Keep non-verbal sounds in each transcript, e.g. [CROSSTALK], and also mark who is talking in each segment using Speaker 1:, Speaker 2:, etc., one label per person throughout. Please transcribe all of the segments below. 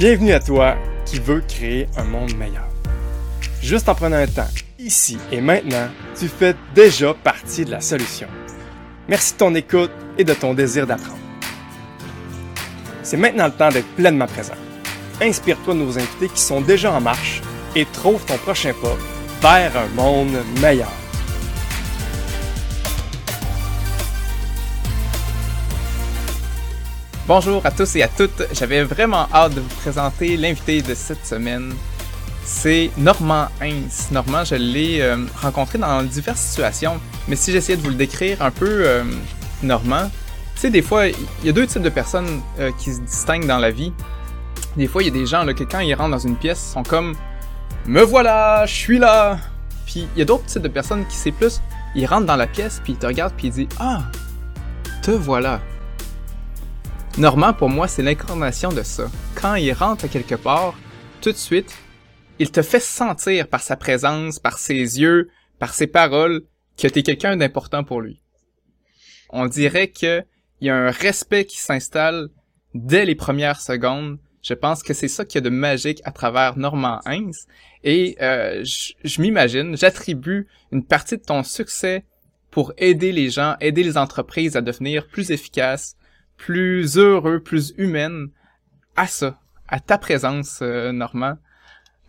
Speaker 1: Bienvenue à toi qui veux créer un monde meilleur. Juste en prenant un temps, ici et maintenant, tu fais déjà partie de la solution. Merci de ton écoute et de ton désir d'apprendre. C'est maintenant le temps d'être pleinement présent. Inspire-toi de nos invités qui sont déjà en marche et trouve ton prochain pas vers un monde meilleur. Bonjour à tous et à toutes. J'avais vraiment hâte de vous présenter l'invité de cette semaine. C'est Normand Heinz. Normand, je l'ai euh, rencontré dans diverses situations, mais si j'essayais de vous le décrire un peu, euh, Normand, tu sais, des fois, il y a deux types de personnes euh, qui se distinguent dans la vie. Des fois, il y a des gens là, quand ils rentrent dans une pièce, ils sont comme Me voilà, je suis là. Puis il y a d'autres types de personnes qui c'est plus, ils rentrent dans la pièce, puis ils te regardent, puis ils disent Ah, te voilà. Normand, pour moi, c'est l'incarnation de ça. Quand il rentre quelque part, tout de suite, il te fait sentir par sa présence, par ses yeux, par ses paroles, que t'es quelqu'un d'important pour lui. On dirait que il y a un respect qui s'installe dès les premières secondes. Je pense que c'est ça qu'il y a de magique à travers Normand Heinz. Et euh, je m'imagine, j'attribue une partie de ton succès pour aider les gens, aider les entreprises à devenir plus efficaces, plus heureux, plus humaine à ça, à ta présence, euh, Normand.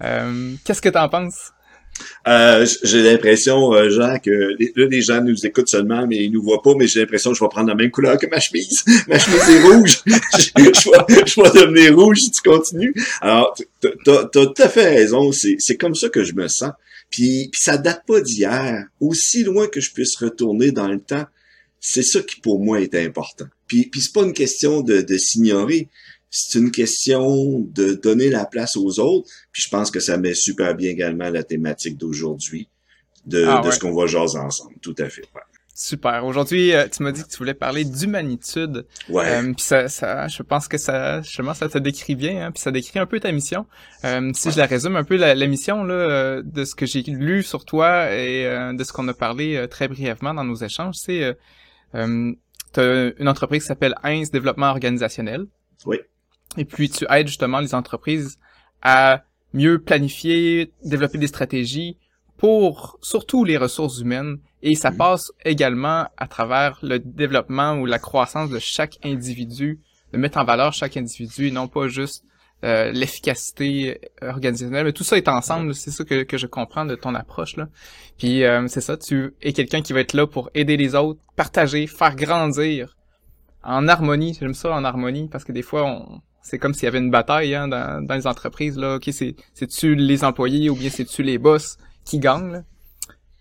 Speaker 1: Euh, Qu'est-ce que t'en penses?
Speaker 2: Euh, j'ai l'impression, euh, Jean, que là, les gens nous écoutent seulement, mais ils nous voient pas, mais j'ai l'impression que je vais prendre la même couleur que ma chemise. [LAUGHS] ma chemise est rouge. [LAUGHS] je, vais, je vais devenir rouge si tu continues. Alors, t'as as tout à fait raison. C'est comme ça que je me sens. Puis, puis ça date pas d'hier. Aussi loin que je puisse retourner dans le temps, c'est ça qui pour moi est important. Puis, puis c'est pas une question de, de s'ignorer, c'est une question de donner la place aux autres. Puis je pense que ça met super bien également la thématique d'aujourd'hui, de, ah, de ce qu'on va jaser ensemble. Tout à fait.
Speaker 1: Super. Aujourd'hui, euh, tu m'as dit que tu voulais parler d'humanitude.
Speaker 2: Ouais.
Speaker 1: Euh, puis ça, ça, je pense que ça, justement, ça te décrit bien. Hein, puis ça décrit un peu ta mission. Euh, si je la résume un peu, la, la mission là, de ce que j'ai lu sur toi et de ce qu'on a parlé très brièvement dans nos échanges, c'est euh, tu as une entreprise qui s'appelle Heinz Développement Organisationnel.
Speaker 2: Oui.
Speaker 1: Et puis tu aides justement les entreprises à mieux planifier, développer des stratégies pour surtout les ressources humaines. Et ça mm. passe également à travers le développement ou la croissance de chaque individu, de mettre en valeur chaque individu et non pas juste euh, l'efficacité organisationnelle, mais tout ça est ensemble, c'est ça que, que je comprends de ton approche là. Puis euh, c'est ça, tu es quelqu'un qui va être là pour aider les autres, partager, faire grandir en harmonie. J'aime ça en harmonie parce que des fois on c'est comme s'il y avait une bataille hein, dans, dans les entreprises là. Ok, c'est c'est tu les employés ou bien c'est tu les boss qui gagnent. Là?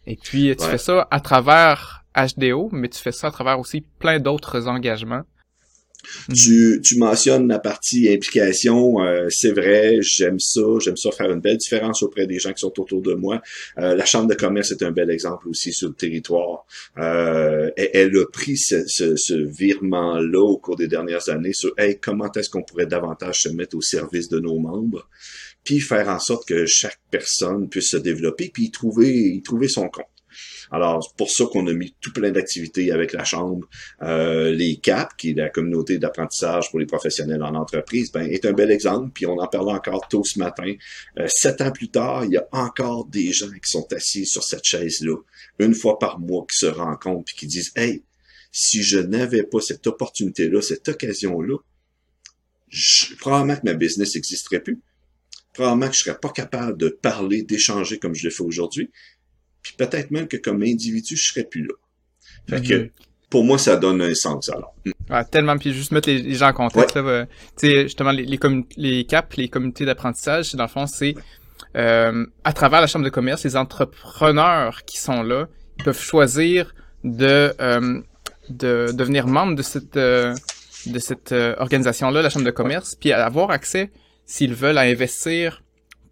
Speaker 1: Et puis tu fais ça à travers HDO, mais tu fais ça à travers aussi plein d'autres engagements.
Speaker 2: Tu, tu mentionnes la partie implication, euh, c'est vrai, j'aime ça, j'aime ça faire une belle différence auprès des gens qui sont autour de moi. Euh, la Chambre de commerce est un bel exemple aussi sur le territoire. Euh, elle, a pris ce, ce, ce virement-là au cours des dernières années sur hey, comment est-ce qu'on pourrait davantage se mettre au service de nos membres, puis faire en sorte que chaque personne puisse se développer, puis y trouver, y trouver son compte. Alors, c'est pour ça qu'on a mis tout plein d'activités avec la Chambre. Euh, les CAP, qui est la communauté d'apprentissage pour les professionnels en entreprise, ben, est un bel exemple. Puis on en parlait encore tôt ce matin. Euh, sept ans plus tard, il y a encore des gens qui sont assis sur cette chaise-là, une fois par mois, qui se rencontrent puis qui disent, hey, si je n'avais pas cette opportunité-là, cette occasion-là, probablement que ma business n'existerait plus. Probablement que je serais pas capable de parler, d'échanger comme je le fais aujourd'hui. Puis peut-être même que comme individu, je serais plus là. Fait que mhm. pour moi, ça donne un sens alors.
Speaker 1: Ouais, tellement. Puis juste mettre les, gens en contexte. Ouais. tu sais, justement, les, les, les CAP, les communautés d'apprentissage, dans le fond, c'est euh, à travers la chambre de commerce, les entrepreneurs qui sont là, ils peuvent choisir de euh, de devenir membre de cette euh, de cette euh, organisation-là, la chambre de commerce, puis avoir accès, s'ils veulent, à investir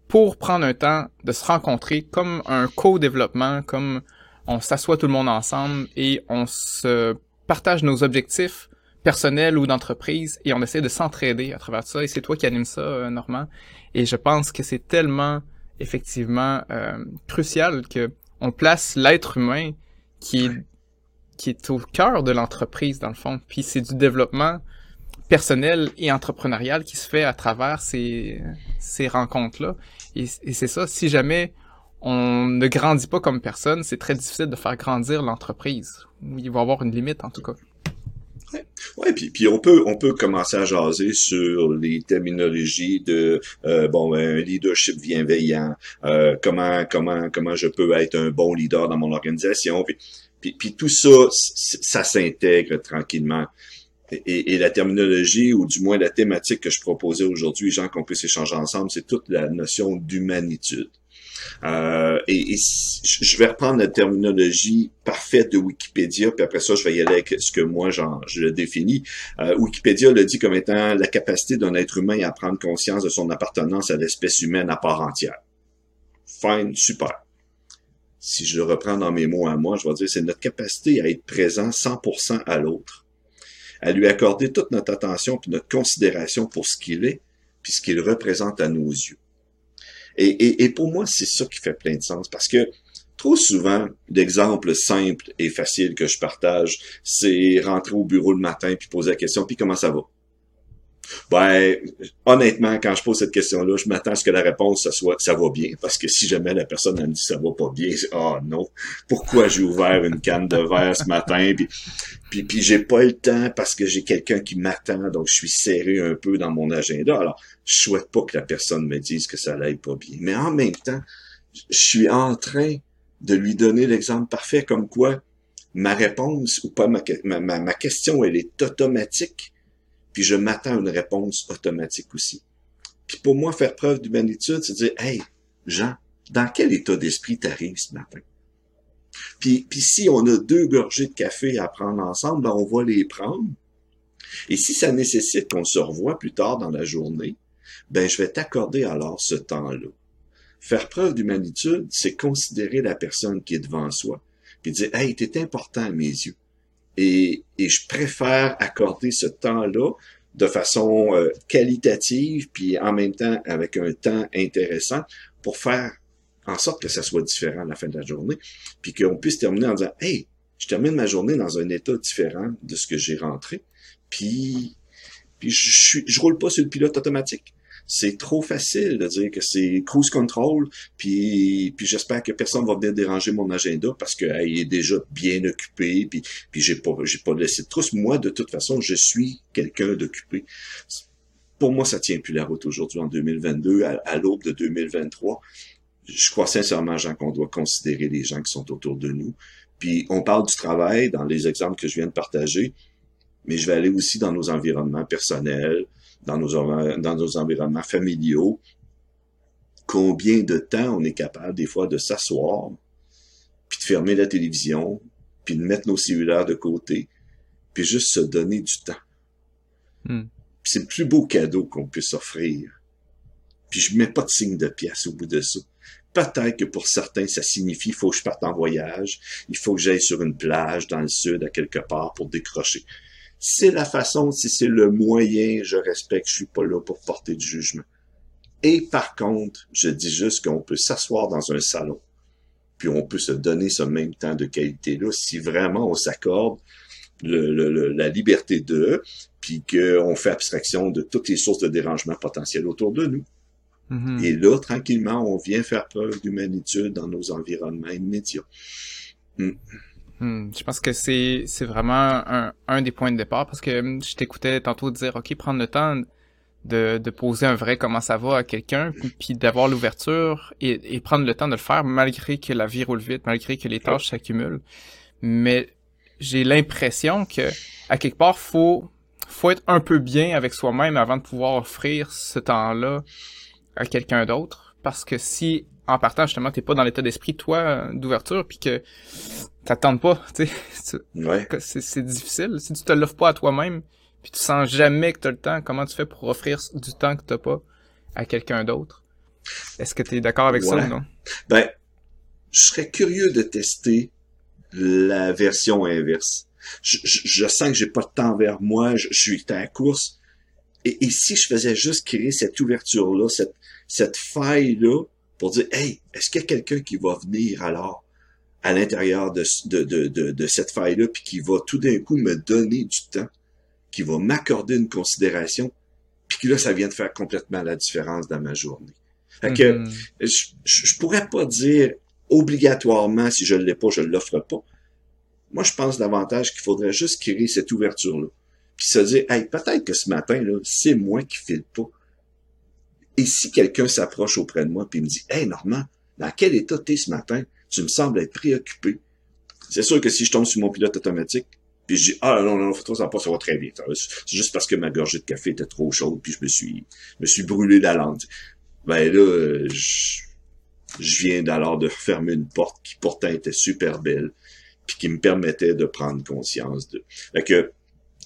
Speaker 1: pour prendre un temps de se rencontrer comme un co-développement, comme on s'assoit tout le monde ensemble et on se partage nos objectifs personnels ou d'entreprise et on essaie de s'entraider à travers ça. Et c'est toi qui anime ça, euh, Normand. Et je pense que c'est tellement effectivement euh, crucial que on place l'être humain qui est, qui est au cœur de l'entreprise dans le fond. Puis c'est du développement personnelle et entrepreneuriale qui se fait à travers ces, ces rencontres-là. Et, c'est ça, si jamais on ne grandit pas comme personne, c'est très difficile de faire grandir l'entreprise. Il va y avoir une limite, en tout cas.
Speaker 2: Ouais, puis, puis on peut on peut commencer à jaser sur les terminologies de euh, bon ben, un leadership bienveillant, euh, comment comment comment je peux être un bon leader dans mon organisation, puis, puis tout ça ça s'intègre tranquillement. Et, et, la terminologie, ou du moins la thématique que je proposais aujourd'hui, gens qu'on puisse échanger ensemble, c'est toute la notion d'humanitude. Euh, et, je vais reprendre la terminologie parfaite de Wikipédia, puis après ça, je vais y aller avec ce que moi, je le définis. Euh, Wikipédia le dit comme étant la capacité d'un être humain à prendre conscience de son appartenance à l'espèce humaine à part entière. Fine, super. Si je le reprends dans mes mots à moi, je vais dire c'est notre capacité à être présent 100% à l'autre, à lui accorder toute notre attention puis notre considération pour ce qu'il est, puis ce qu'il représente à nos yeux. Et, et, pour moi, c'est ça qui fait plein de sens parce que trop souvent, l'exemple simple et facile que je partage, c'est rentrer au bureau le matin puis poser la question, puis comment ça va? Ben, honnêtement, quand je pose cette question-là, je m'attends à ce que la réponse ça soit ça va bien, parce que si jamais la personne elle me dit ça va pas bien, oh non, pourquoi j'ai ouvert une canne de verre ce matin, puis puis, puis j'ai pas le temps parce que j'ai quelqu'un qui m'attend, donc je suis serré un peu dans mon agenda. Alors, je souhaite pas que la personne me dise que ça l'aille pas bien, mais en même temps, je suis en train de lui donner l'exemple parfait comme quoi ma réponse ou pas ma, ma, ma question elle est automatique puis je m'attends à une réponse automatique aussi. Puis pour moi, faire preuve d'humanitude, c'est dire, hey, Jean, dans quel état d'esprit t'arrives ce matin? Puis, puis si on a deux gorgées de café à prendre ensemble, ben on va les prendre. Et si ça nécessite qu'on se revoie plus tard dans la journée, ben je vais t'accorder alors ce temps-là. Faire preuve d'humanitude, c'est considérer la personne qui est devant soi, puis dire, hey, t'es important à mes yeux. Et, je préfère accorder ce temps-là de façon euh, qualitative, puis en même temps avec un temps intéressant pour faire en sorte que ça soit différent à la fin de la journée, puis qu'on puisse terminer en disant Hey, je termine ma journée dans un état différent de ce que j'ai rentré, puis, puis je, je roule pas sur le pilote automatique c'est trop facile de dire que c'est cruise control, puis, puis j'espère que personne va venir déranger mon agenda parce qu'il est déjà bien occupé, puis, puis j'ai pas, j'ai pas laissé de trousse. Moi, de toute façon, je suis quelqu'un d'occupé. Pour moi, ça tient plus la route aujourd'hui en 2022, à, l'aube de 2023. Je crois sincèrement, Jean, qu'on doit considérer les gens qui sont autour de nous. Puis on parle du travail dans les exemples que je viens de partager, mais je vais aller aussi dans nos environnements personnels, dans nos, dans nos environnements familiaux, combien de temps on est capable des fois de s'asseoir, puis de fermer la télévision, puis de mettre nos cellulaires de côté, puis juste se donner du temps. Hmm. C'est le plus beau cadeau qu'on puisse offrir. Puis je mets pas de signe de pièce au bout de ça. Peut-être que pour certains, ça signifie faut que je parte en voyage, il faut que j'aille sur une plage dans le sud à quelque part pour décrocher c'est la façon, si c'est le moyen, je respecte, je suis pas là pour porter du jugement. Et par contre, je dis juste qu'on peut s'asseoir dans un salon, puis on peut se donner ce même temps de qualité-là si vraiment on s'accorde la liberté de, puis qu'on fait abstraction de toutes les sources de dérangement potentiels autour de nous. Mm-hmm. Et là, tranquillement, on vient faire preuve d'humanitude dans nos environnements immédiats. Mm.
Speaker 1: Hmm, je pense que c'est c'est vraiment un, un des points de départ parce que hmm, je t'écoutais tantôt dire ok prendre le temps de, de poser un vrai comment ça va à quelqu'un puis d'avoir l'ouverture et, et prendre le temps de le faire malgré que la vie roule vite malgré que les tâches s'accumulent. Mais j'ai l'impression que à quelque part faut faut être un peu bien avec soi-même avant de pouvoir offrir ce temps-là à quelqu'un d'autre parce que si en partant justement t'es pas dans l'état d'esprit toi d'ouverture puis que t'attends pas, [LAUGHS] tu sais. C'est difficile. Si tu te l'offres pas à toi-même, puis tu sens jamais que t'as le temps, comment tu fais pour offrir du temps que t'as pas à quelqu'un d'autre? Est-ce que tu es d'accord avec ça ou non?
Speaker 2: Ben, je serais curieux de tester la version inverse. Je, sens que j'ai pas de temps vers moi, je, suis à la course. Et, et, si je faisais juste créer cette ouverture-là, cette, cette faille-là, pour dire, hey, est-ce qu'il y a quelqu'un qui va venir alors? à l'intérieur de, de, de, de, cette faille-là, puis qui va tout d'un coup me donner du temps. qui va m'accorder une considération, puis que là, ça vient de faire complètement la différence dans ma journée? Fait que,
Speaker 1: Mhm.
Speaker 2: je, je pourrais pas dire obligatoirement, si je ne l'ai pas, je ne l'offre pas. Moi, je pense davantage qu'il faudrait juste créer cette ouverture-là. Puis se dire, hey, peut-être que ce matin, là, c'est moi qui file pas. Et si quelqu'un s'approche auprès de moi puis me dit, hey, Normand, dans quel état t'es ce matin? Tu me sembles être préoccupé. C'est sûr que si je tombe sur mon pilote automatique, puis je dis, ah non, non, fais-toi ça pas, ça va très bien. C'est juste parce que ma gorgée de café était trop chaude, puis je me suis, me suis brûlé la langue. Ben là, je, je viens d'alors de fermer une porte qui pourtant était super belle, puis qui me permettait de prendre conscience de. Fait que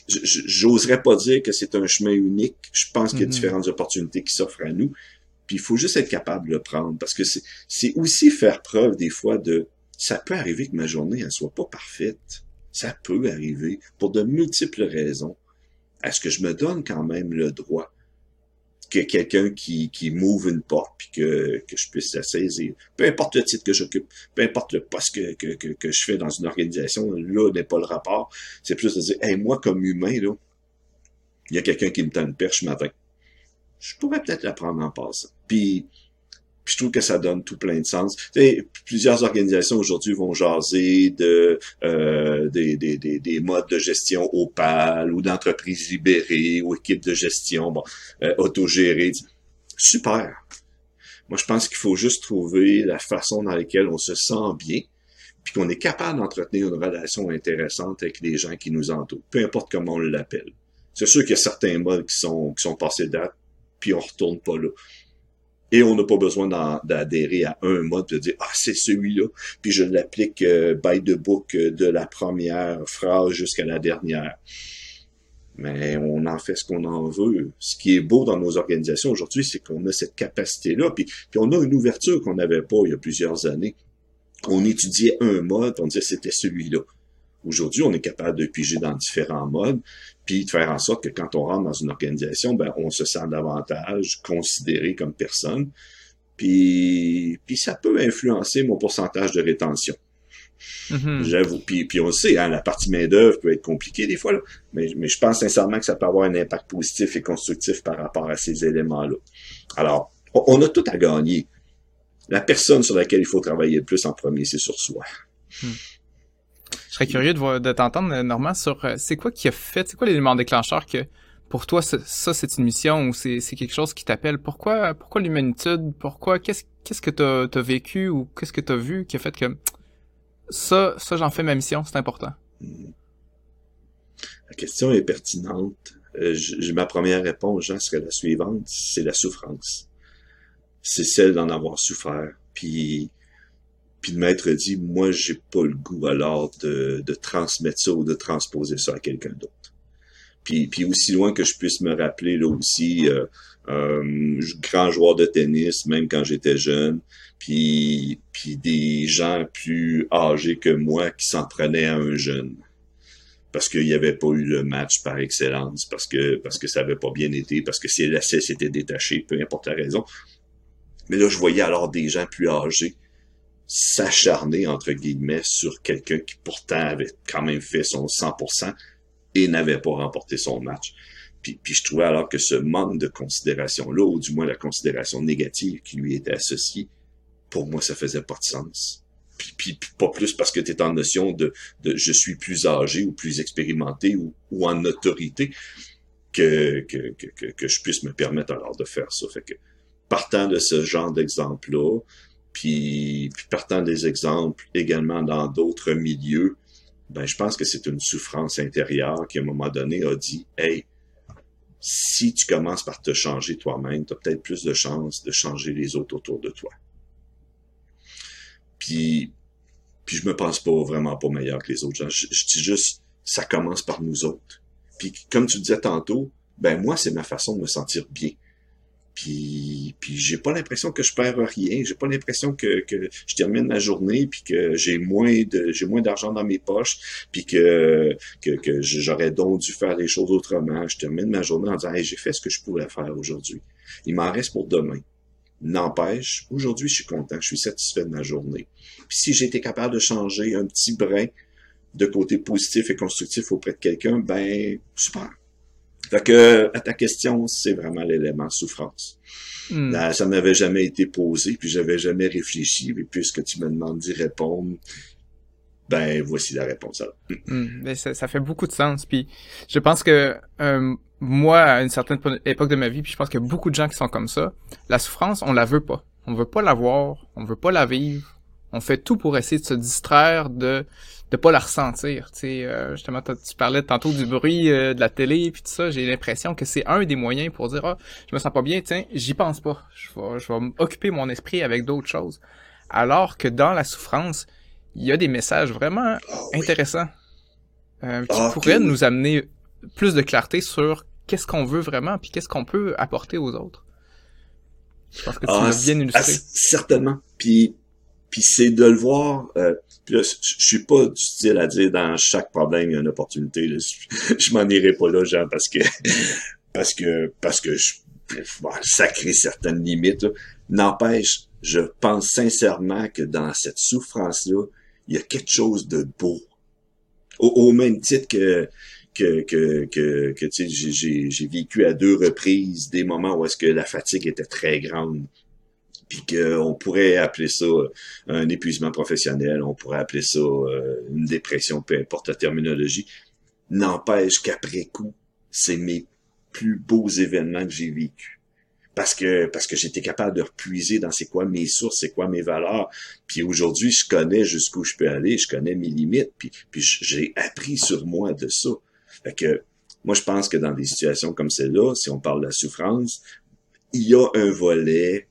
Speaker 2: j'oserais pas dire que c'est un chemin unique. Je pense qu'il y a
Speaker 1: Mhm.
Speaker 2: différentes opportunités qui s'offrent à nous. Puis il faut juste être capable de le prendre. Parce que c'est c'est aussi faire preuve des fois de ça peut arriver que ma journée elle soit pas parfaite. Ça peut arriver pour de multiples raisons. Est-ce que je me donne quand même le droit que quelqu'un qui, qui m'ouvre une porte puis que, que je puisse la saisir? Peu importe le titre que j'occupe, peu importe le poste que, que, que, que je fais dans une organisation, là n'est pas le rapport. C'est plus de dire, hey, moi comme humain, là, il y a quelqu'un qui me tend une perche matin. Je pourrais peut-être la prendre en passant. Puis, puis je trouve que ça donne tout plein de sens. Tu plusieurs organisations aujourd'hui vont jaser de euh, des, des, des, des modes de gestion opal ou d'entreprises libérées ou équipes de gestion bon, euh, autogérées. Super. Moi, je pense qu'il faut juste trouver la façon dans laquelle on se sent bien, puis qu'on est capable d'entretenir une relation intéressante avec les gens qui nous entourent, peu importe comment on l'appelle. C'est sûr qu'il y a certains modes qui sont, qui sont passés date, puis on retourne pas là. Et on n'a pas besoin d'adhérer à un mode de dire ah c'est celui-là, puis je l'applique euh, by the book euh, de la première phrase jusqu'à la dernière. Mais on en fait ce qu'on en veut. Ce qui est beau dans nos organisations aujourd'hui, c'est qu'on a cette capacité-là, puis, puis on a une ouverture qu'on n'avait pas il y a plusieurs années. On étudiait un mode, on disait c'était celui-là. Aujourd'hui, on est capable de piger dans différents modes, puis de faire en sorte que quand on rentre dans une organisation, ben, on se sent davantage considéré comme personne. Puis, puis ça peut influencer mon pourcentage de rétention.
Speaker 1: Mhm.
Speaker 2: J'avoue. Puis, puis on le sait, hein, la partie main-d'œuvre peut être compliquée des fois, là. Mais, mais je pense sincèrement que ça peut avoir un impact positif et constructif par rapport à ces éléments-là. Alors, on, on a tout à gagner. La personne sur laquelle il faut travailler le plus en premier, c'est sur soi.
Speaker 1: Je serais curieux de, de t'entendre, euh, Normand, sur euh, c'est quoi qui a fait, c'est quoi l'élément déclencheur que pour toi, ça, c'est une mission ou c'est quelque chose qui t'appelle? Pourquoi, pourquoi l'humanitude? Pourquoi, qu'est-ce qu'est-ce que t'as as vécu ou qu'est-ce que t'as vu qui a fait que ça, ça, j'en fais ma mission, c'est important?
Speaker 2: La question est pertinente. Euh, j- j- ma première réponse, Jean, serait la suivante. C'est la souffrance. C'est celle d'en avoir souffert. Puis, puis de m'être dit, moi, j'ai pas le goût alors de, de transmettre ça ou de transposer ça à quelqu'un d'autre. Puis, puis aussi loin que je puisse me rappeler, là aussi, euh, euh, grand joueur de tennis, même quand j'étais jeune, puis, puis des gens plus âgés que moi qui s'en prenaient à un jeune parce qu'il n'y avait pas eu le match par excellence, parce que parce que ça avait pas bien été, parce que si l'essai s'était détaché, peu importe la raison. Mais là, je voyais alors des gens plus âgés s'acharner, entre guillemets, sur quelqu'un qui pourtant avait quand même fait son 100% et n'avait pas remporté son match. Puis, puis je trouvais alors que ce manque de considération-là, ou du moins la considération négative qui lui était associée, pour moi, ça faisait pas de sens. Puis, puis, pas plus parce que tu es en notion de, je suis plus âgé ou plus expérimenté ou, ou en autorité que, que, que, que, que je puisse me permettre alors de faire ça. Fait que partant de ce genre d'exemple-là, puis, puis partant des exemples également dans d'autres milieux, ben je pense que c'est une souffrance intérieure qui à un moment donné a dit Hey, si tu commences par te changer toi-même, tu as peut-être plus de chances de changer les autres autour de toi. Puis, puis je me pense pas vraiment pas meilleur que les autres gens. Je, dis juste, ça commence par nous autres. Puis comme tu disais tantôt, ben moi, c'est ma façon de me sentir bien. Puis, puis j'ai pas l'impression que je perds rien. J'ai pas l'impression que, je termine ma journée puis que j'ai moins de j'ai moins d'argent dans mes poches puis que, que, j'aurais donc dû faire les choses autrement. Je termine ma journée en disant hey, j'ai fait ce que je pouvais faire aujourd'hui. Il m'en reste pour demain. N'empêche, aujourd'hui, je suis content, je suis satisfait de ma journée. Puis si été capable de changer un petit brin de côté positif et constructif auprès de quelqu'un, ben super. Fait que, à ta question, c'est vraiment l'élément souffrance.
Speaker 1: Hmm.
Speaker 2: Là, ça m'avait jamais été posé, puis j'avais jamais réfléchi, mais puisque tu me demandes d'y répondre, ben voici la réponse. Alors.
Speaker 1: Hmm. Mais ça, ça fait beaucoup de sens. Puis je pense que euh, moi, à une certaine époque de ma vie, puis je pense a beaucoup de gens qui sont comme ça. La souffrance, on la veut pas. On veut pas la voir, on veut pas la vivre. On fait tout pour essayer de se distraire de de pas la ressentir. Tu sais, euh, justement, tu parlais tantôt du bruit euh, de la télé puis tout ça. J'ai l'impression que c'est un des moyens pour dire ah, je me sens pas bien. Tiens, j'y pense pas. Je vais, je vais m'occuper mon esprit avec d'autres choses. Alors que dans la souffrance, il y a des messages vraiment
Speaker 2: Ah oui.
Speaker 1: intéressants euh, qui pourraient nous amener plus de clarté sur qu'est-ce qu'on veut vraiment puis qu'est-ce qu'on peut apporter aux autres. Je pense que tu
Speaker 2: Ah,
Speaker 1: l'as bien illustré.
Speaker 2: ah, certainement. Puis, puis c'est de le voir. Euh, puis là, je suis pas du style à dire dans chaque problème il y a une opportunité. là. Je, m'en irai pas là, Jean, parce que parce que parce que je bon, ça crée certaines limites. N'empêche, je pense sincèrement que dans cette souffrance-là, il y a quelque chose de beau. Au, au même titre que que que que, que j'ai vécu à deux reprises des moments où est-ce que la fatigue était très grande puis qu'on pourrait appeler ça un épuisement professionnel, on pourrait appeler ça euh, une dépression, peu importe la terminologie. N'empêche qu'après coup, c'est mes plus beaux événements que j'ai vécus. Parce que parce que j'étais capable de repuiser dans c'est quoi mes sources, c'est quoi mes valeurs. Puis aujourd'hui, je connais jusqu'où je peux aller, je connais mes limites, puis puis j'ai appris sur moi de ça. Fait que moi, je pense que dans des situations comme celle-là, si on parle de la souffrance, il y a un volet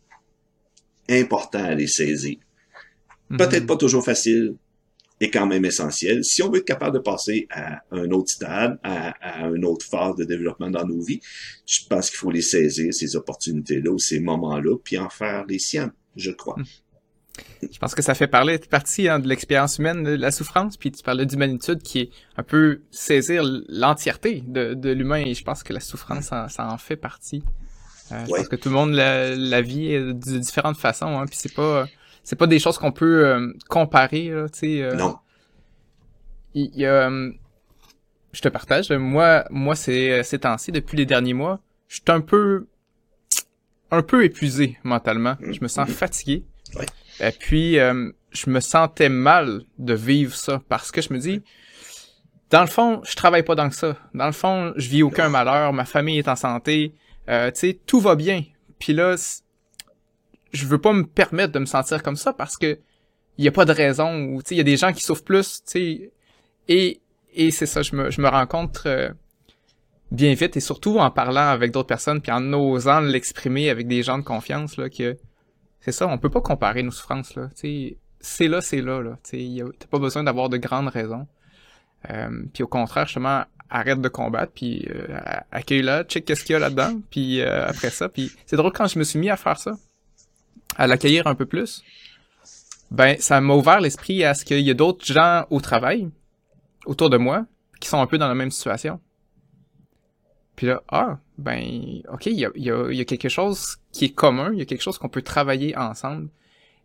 Speaker 2: important à les saisir. Peut-être
Speaker 1: Mhm.
Speaker 2: pas toujours facile, et quand même essentiel. Si on veut être capable de passer à un autre stade, à, à une autre phase de développement dans nos vies, je pense qu'il faut les saisir, ces opportunités-là ou ces moments-là, puis en faire les siennes, je crois.
Speaker 1: Je pense que ça fait parler partie hein, de l'expérience humaine, de la souffrance, puis tu parlais d'humanitude qui est un peu saisir l'entièreté de, de l'humain, et je pense que la souffrance, ça, ça en fait partie. Euh, Je
Speaker 2: Ouais.
Speaker 1: pense que tout le monde la, la vit euh, de différentes façons, hein, puis c'est pas c'est pas des choses qu'on peut euh, comparer, là, euh,
Speaker 2: Non.
Speaker 1: il y a, euh, je te partage, euh, moi, moi, c'est ces temps-ci, depuis les derniers mois, je suis un peu, un peu épuisé mentalement. Je me sens
Speaker 2: Mhm.
Speaker 1: fatigué.
Speaker 2: Ouais.
Speaker 1: Et puis, euh, je me sentais mal de vivre ça parce que je me dis, dans le fond, je travaille pas dans que ça. Dans le fond, je vis aucun malheur, ma famille est en santé, euh, tu sais, tout va bien. Puis là, je veux pas me permettre de me sentir comme ça parce que il y a pas de raison ou tu sais, il y a des gens qui souffrent plus, tu sais, et et c'est ça, je me je me rencontre euh, bien vite et surtout en parlant avec d'autres personnes puis en osant l'exprimer avec des gens de confiance là que c'est ça, on peut pas comparer nos souffrances là, tu sais, c'est là, c'est là là, tu t'as pas besoin d'avoir de grandes raisons. Euh, puis au contraire, justement, arrête de combattre, puis euh, accueille-la, check qu'est-ce qu'il y a là-dedans, puis euh, après ça, puis c'est drôle quand je me suis mis à faire ça, à l'accueillir un peu plus, ben ça m'a ouvert l'esprit à ce qu'il y a d'autres gens au travail, autour de moi, qui sont un peu dans la même situation. Puis là, ah, ben, ok, il y a, y, a, y a quelque chose qui est commun, il y a quelque chose qu'on peut travailler ensemble.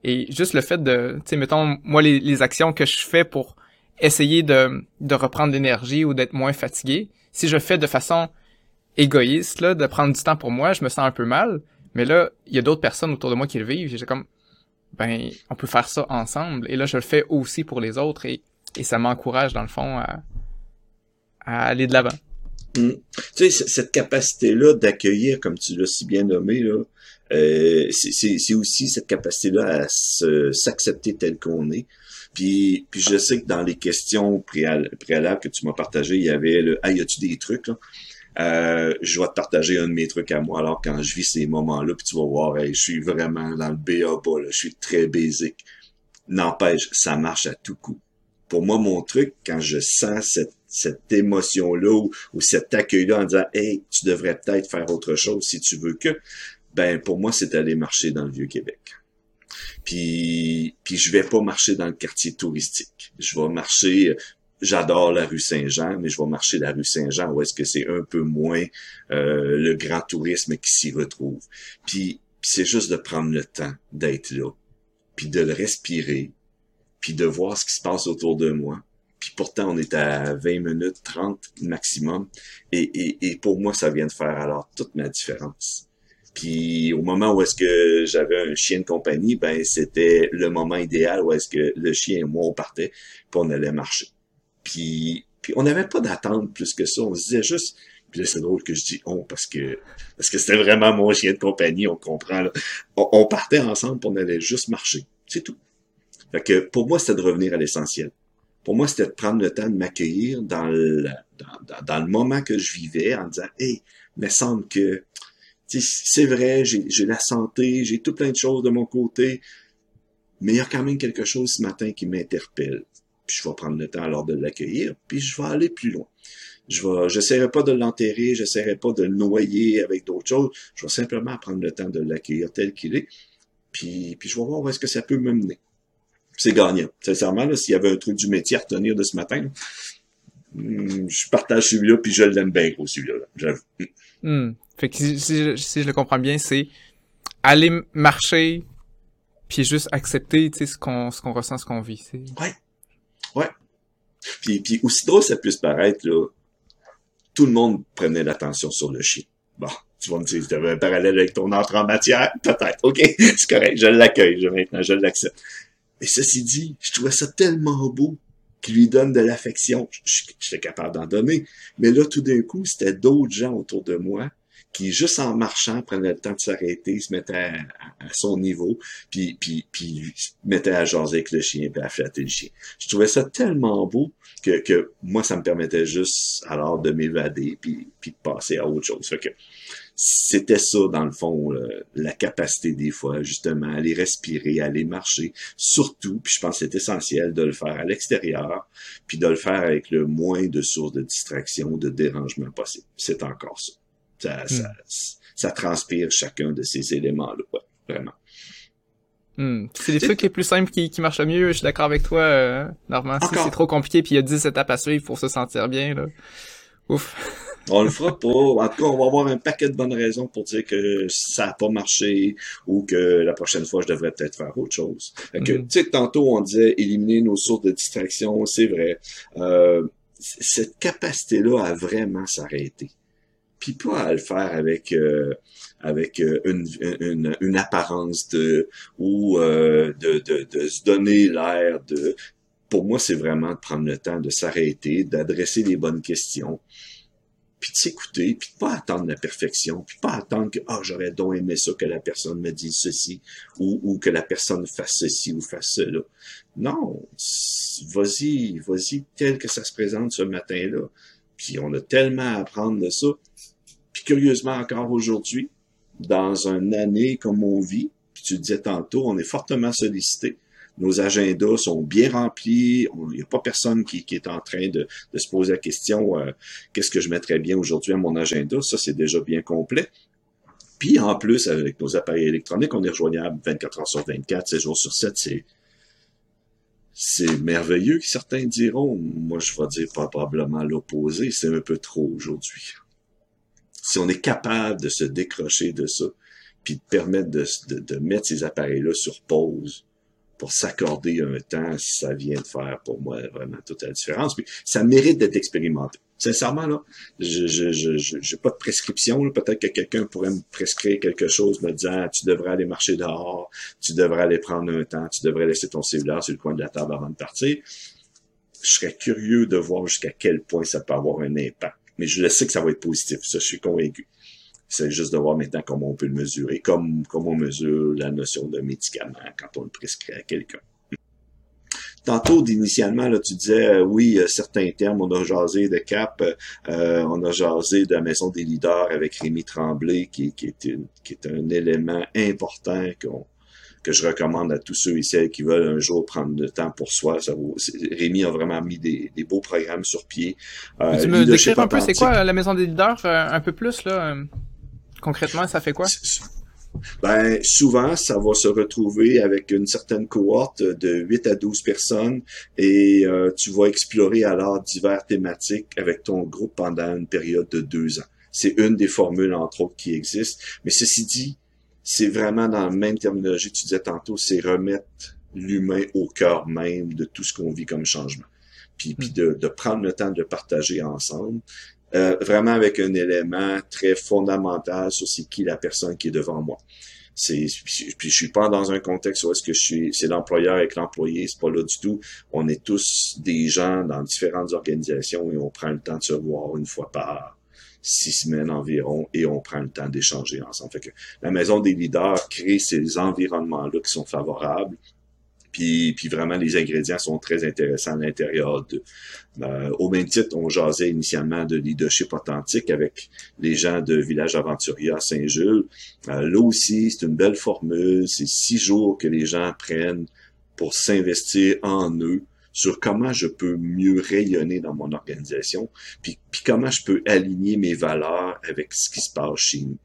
Speaker 1: Et juste le fait de, tu sais, mettons, moi, les, les actions que je fais pour essayer de, de reprendre l'énergie ou d'être moins fatigué, si je fais de façon égoïste, là, de prendre du temps pour moi, je me sens un peu mal. Mais là, il y a d'autres personnes autour de moi qui le vivent. J'ai comme, ben, on peut faire ça ensemble. Et là, je le fais aussi pour les autres et, et ça m'encourage, dans le fond, à, à aller de l'avant.
Speaker 2: Mm. Tu sais, cette capacité-là d'accueillir, comme tu l'as si bien nommé, là, euh, c'est- aussi cette capacité-là à s'accepter tel qu'on est. Puis, puis je sais que dans les questions préal- préalables que tu m'as partagées, il y avait le « Ah, y a-tu des trucs? » là? Euh, je vais te partager un de mes trucs à moi. Alors, quand je vis ces moments-là, puis tu vas voir, hey, je suis vraiment dans le BA là, je suis très basique. N'empêche, ça marche à tout coup. Pour moi, mon truc, quand je sens cette, cette émotion-là ou, ou cet accueil-là en disant Hey, tu devrais peut-être faire autre chose si tu veux que, ben pour moi, c'est aller marcher dans le Vieux-Québec. Puis, puis je vais pas marcher dans le quartier touristique. Je vais marcher, j'adore la rue Saint-Jean, mais je vais marcher la rue Saint-Jean où est-ce que c'est un peu moins euh, le grand tourisme qui s'y retrouve. Puis, puis c'est juste de prendre le temps d'être là, puis de le respirer, puis de voir ce qui se passe autour de moi, Puis pourtant, on est à 20 minutes, 30 maximum. Et, et, et pour moi, ça vient de faire alors toute ma différence. Puis au moment où est-ce que j'avais un chien de compagnie, ben c'était le moment idéal où est-ce que le chien et moi on partait, puis on allait marcher. Puis, puis on n'avait pas d'attente plus que ça. On se disait juste, puis là c'est drôle que je dis on parce que parce que c'était vraiment mon chien de compagnie, on comprend. Là. On, partait ensemble, on allait juste marcher, c'est tout. Fait que pour moi c'était de revenir à l'essentiel. Pour moi c'était de prendre le temps de m'accueillir dans le dans, le moment que je vivais en disant hey, me semble que c'est vrai, j'ai la santé, j'ai tout plein de choses de mon côté, mais il y a quand même quelque chose ce matin qui m'interpelle. Puis je vais prendre le temps alors de l'accueillir, puis je vais aller plus loin. Je vais, j'essaierai pas de l'enterrer, j'essaierai pas de le noyer avec d'autres choses. Je vais simplement prendre le temps de l'accueillir tel qu'il est. Puis, puis je vais voir où est-ce que ça peut me mener. C'est gagnant. Sincèrement, s'il y avait un truc du métier à retenir de ce matin, hmm, je partage celui-là, puis je l'aime bien gros, celui-là.
Speaker 1: Fait que si, si, je le comprends bien, c'est aller marcher puis juste accepter ce qu'on ce qu'on ressent, ce qu'on vit.
Speaker 2: Ouais. Ouais. Puis, puis aussitôt ça puisse paraître, là, tout le monde prenait l'attention sur le chien. Bon, tu vas me dire, tu avais un parallèle avec ton entrée en matière? Peut-être. OK, [LAUGHS] c'est correct. Je l'accueille, je, maintenant, je l'accepte. Mais ceci dit, je trouvais ça tellement beau qu'il lui donne de l'affection. J'étais capable d'en donner. Mais là, tout d'un coup, c'était d'autres gens autour de moi qui, juste en marchant, prenait le temps de s'arrêter, se mettait à, son niveau, puis, puis mettait à jaser avec le chien, puis à flatter le chien. Je trouvais ça tellement beau que, que moi, ça me permettait juste alors de m'évader, puis, de passer à autre chose. C'était ça, dans le fond, la capacité des fois, justement, aller respirer, aller marcher. Surtout, puis je pense que c'est essentiel de le faire à l'extérieur, puis de le faire avec le moins de sources de distraction, de dérangement possible. C'est encore ça. Ça, hmm. ça, transpire chacun de ces éléments-là, ouais, vraiment.
Speaker 1: Hmm. C'est des trucs les plus simples qui, qui marchent mieux, je suis d'accord avec toi, euh, Normand. Si c'est trop compliqué puis il y a 10 étapes à suivre pour se sentir bien, là. Ouf. [LAUGHS]
Speaker 2: on le fera pas. En tout cas, on va avoir un paquet de bonnes raisons pour dire que ça a pas marché ou que la prochaine fois, je devrais peut-être faire autre chose. que, hmm. tu sais, tantôt, on disait éliminer nos sources de distraction, c'est vrai. Euh, cette capacité-là a vraiment s'arrêter puis pas à le faire avec euh, avec euh, une, une, apparence de ou euh, de, de, se donner l'air de pour moi c'est vraiment de prendre le temps de s'arrêter d'adresser les bonnes questions puis de s'écouter puis de pas attendre la perfection puis pas attendre que ah j'aurais donc aimé ça que la personne me dise ceci ou, ou que la personne fasse ceci ou fasse cela. Non vas-y vas-y tel que ça se présente ce matin là puis on a tellement à apprendre de ça puis curieusement encore aujourd'hui, dans une année comme on vit, puis tu disais tantôt, on est fortement sollicité. Nos agendas sont bien remplis. Il n'y a pas personne qui, est en train de, se poser la question euh, qu'est-ce que je mettrais bien aujourd'hui à mon agenda? Ça, c'est déjà bien complet. Puis en plus, avec nos appareils électroniques, on est rejoignable 24 heures sur 24, 7 jours sur 7. C'est merveilleux, certains diront. Moi, je vais dire probablement l'opposé. C'est un peu trop aujourd'hui si on est capable de se décrocher de ça, puis de permettre de, de, mettre ces appareils-là sur pause pour s'accorder un temps, ça vient de faire pour moi vraiment toute la différence. Puis ça mérite d'être expérimenté. Sincèrement, là, je j'ai pas de prescription. Peut-être que quelqu'un pourrait me prescrire quelque chose me disant tu devrais aller marcher dehors, tu devrais aller prendre un temps, tu devrais laisser ton cellulaire sur le coin de la table avant de partir. Je serais curieux de voir jusqu'à quel point ça peut avoir un impact mais je le sais que ça va être positif. Ça, je suis convaincu. C'est juste de voir maintenant comment on peut le mesurer, comme, comme on mesure la notion de médicament quand on le prescrit à quelqu'un. Tantôt, initialement, là, tu disais, euh, oui, euh, certains termes, on a jasé de CAP, euh, on a jasé de la Maison des leaders avec Rémi Tremblay, qui, qui, est, qui est un élément important qu'on que je recommande à tous ceux et celles qui veulent un jour prendre le temps pour soi. Ça Rémi a vraiment mis des, beaux programmes sur pied.
Speaker 1: Euh, tu me décrire un peu, c'est quoi la maison des leaders, un peu plus, là? Euh, concrètement, ça fait quoi?
Speaker 2: Ben, souvent, ça va se retrouver avec une certaine cohorte de 8 à 12 personnes et euh, tu vas explorer alors divers thématiques avec ton groupe pendant une période de deux ans. C'est une des formules, entre autres, qui existent. Mais ceci dit, c'est vraiment dans la même terminologie que tu disais tantôt, c'est remettre l'humain au cœur même de tout ce qu'on vit comme changement. puis, puis de, de prendre le temps de partager ensemble. Euh, vraiment avec un élément très fondamental sur c'est qui la personne qui est devant moi. C'est puis je suis pas dans un contexte où est-ce que je suis c'est l'employeur avec l'employé, c'est pas là du tout. On est tous des gens dans différentes organisations et on prend le temps de se voir une fois par six semaines environ et on prend le temps d'échanger ensemble. Fait que la maison des leaders crée ces environnements-là qui sont favorables puis, vraiment, les ingrédients sont très intéressants à l'intérieur de. Euh, au même titre, on jasait initialement de leadership authentique avec les gens de Village Aventurier à Saint-Jules. Euh, là aussi, c'est une belle formule. C'est six jours que les gens prennent pour s'investir en eux sur comment je peux mieux rayonner dans mon organisation, puis, puis comment je peux aligner mes valeurs avec ce qui se passe chez nous.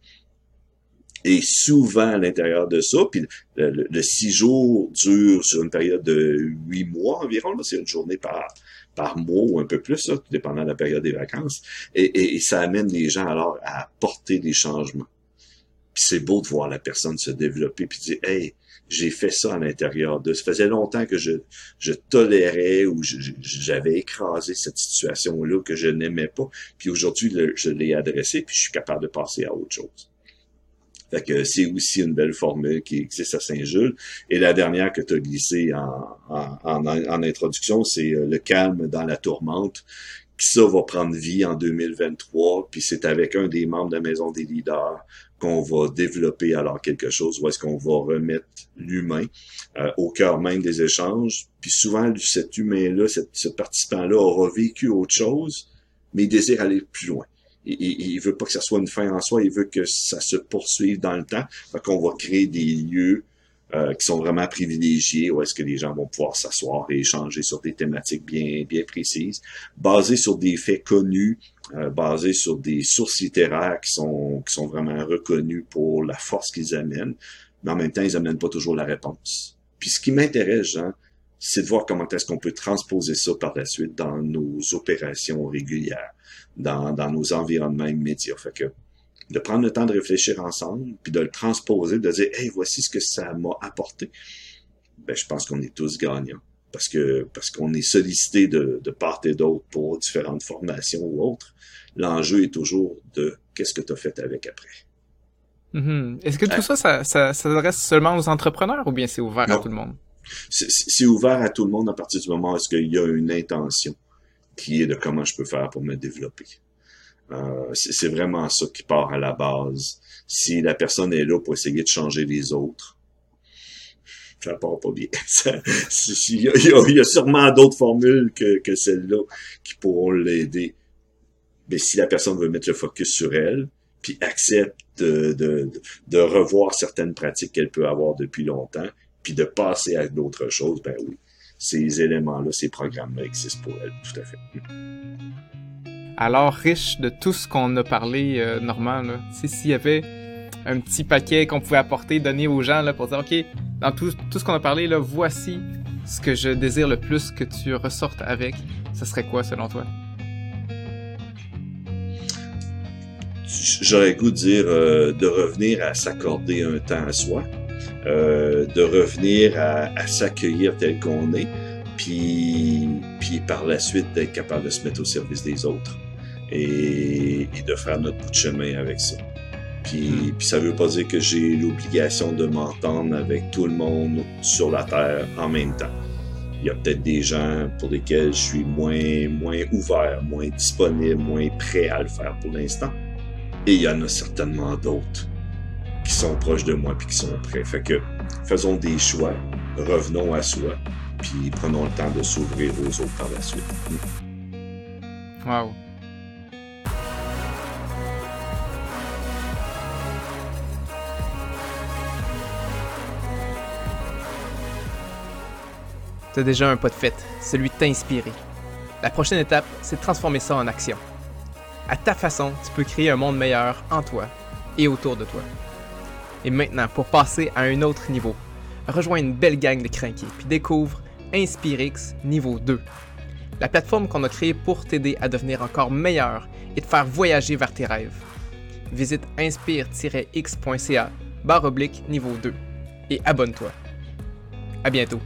Speaker 2: Et souvent à l'intérieur de ça, puis le, six jours dure sur une période de huit mois environ, c'est une journée par, par mois ou un peu plus, tout dépendant de la période des vacances. Et, et, ça amène les gens alors à porter des changements. Puis c'est beau de voir la personne se développer puis dire Hey, j'ai fait ça à l'intérieur de. Ça faisait longtemps que je, je tolérais ou j'avais écrasé cette situation-là que je n'aimais pas. Puis aujourd'hui, je l'ai adressé, puis je suis capable de passer à autre chose. Fait que c'est aussi une belle formule qui existe à Saint-Jules. Et la dernière que tu as glissée en, introduction, c'est euh, le calme dans la tourmente. Qui ça va prendre vie en 2023. Puis c'est avec un des membres de la Maison des leaders qu'on va développer alors quelque chose où est-ce qu'on va remettre l'humain euh, au cœur même des échanges. Puis souvent, cet humain-là, ce participant-là aura vécu autre chose, mais il désire aller plus loin il, veut pas que ça soit une fin en soi, il veut que ça se poursuive dans le temps. Fait qu'on va créer des lieux euh, qui sont vraiment privilégiés, où est-ce que les gens vont pouvoir s'asseoir et échanger sur des thématiques bien, bien précises, basées sur des faits connus, euh, basés sur des sources littéraires qui sont, qui sont vraiment reconnues pour la force qu'ils amènent, mais en même temps, ils amènent pas toujours la réponse. Puis ce qui m'intéresse, Jean, c'est de voir comment est-ce qu'on peut transposer ça par la suite dans nos opérations régulières dans, dans nos environnements immédiats. Fait que de prendre le temps de réfléchir ensemble, puis de le transposer, de dire Hey, voici ce que ça m'a apporté. Ben, je pense qu'on est tous gagnants. Parce que parce qu'on est sollicité de, de part et d'autre pour différentes formations ou autres. L'enjeu est toujours de qu'est-ce que tu as fait avec après.
Speaker 1: Mm-hmm. Est-ce que tout ça, ça, ça, s'adresse seulement aux entrepreneurs ou bien c'est ouvert à tout le monde?
Speaker 2: C'est ouvert à tout le monde à partir du moment où il y a une intention qui est de comment je peux faire pour me développer. Euh, c'est vraiment ça qui part à la base. Si la personne est là pour essayer de changer les autres, ça part pas bien. il, y a, sûrement d'autres formules que, que celle-là qui pourront l'aider. Mais si la personne veut mettre le focus sur elle, puis accepte de revoir certaines pratiques qu'elle peut avoir depuis longtemps, puis de passer à d'autres choses, ben oui, ces éléments-là, ces programmes-là existent pour elle, tout à fait.
Speaker 1: Alors, riche de tout ce qu'on a parlé, euh, Normand, s'il y avait un petit paquet qu'on pouvait apporter, donner aux gens là, pour dire, OK, dans tout, tout ce qu'on a parlé, là, voici ce que je désire le plus que tu ressortes avec, ce serait quoi selon toi?
Speaker 2: J'aurais goût de dire euh, de revenir à s'accorder un temps à soi, euh, de revenir à, s'accueillir tel qu'on est, puis, puis par la suite d'être capable de se mettre au service des autres et, de faire notre bout de chemin avec ça. Puis, hmm. puis ça veut pas dire que j'ai l'obligation de m'entendre avec tout le monde sur la Terre en même temps. Il y a peut-être des gens pour lesquels je suis moins, moins ouvert, moins disponible, moins prêt à le faire pour l'instant. Et il y en a certainement d'autres qui sont proches de moi puis qui sont prêts. Fait que faisons des choix, revenons à soi, puis prenons le temps de s'ouvrir aux autres par la suite.
Speaker 1: Wow. T'as déjà un pas de fait, celui de t'inspirer. La prochaine étape, c'est de transformer ça en action. À ta façon, tu peux créer un monde meilleur en toi et autour de toi. Et maintenant, pour passer à un autre niveau, rejoins une belle gang de crinqués, puis découvre InspireX niveau 2. La plateforme qu'on a créée pour t'aider à devenir encore meilleur et te faire voyager vers tes rêves. Visite inspire-x.ca barre oblique niveau 2 et abonne-toi. À bientôt.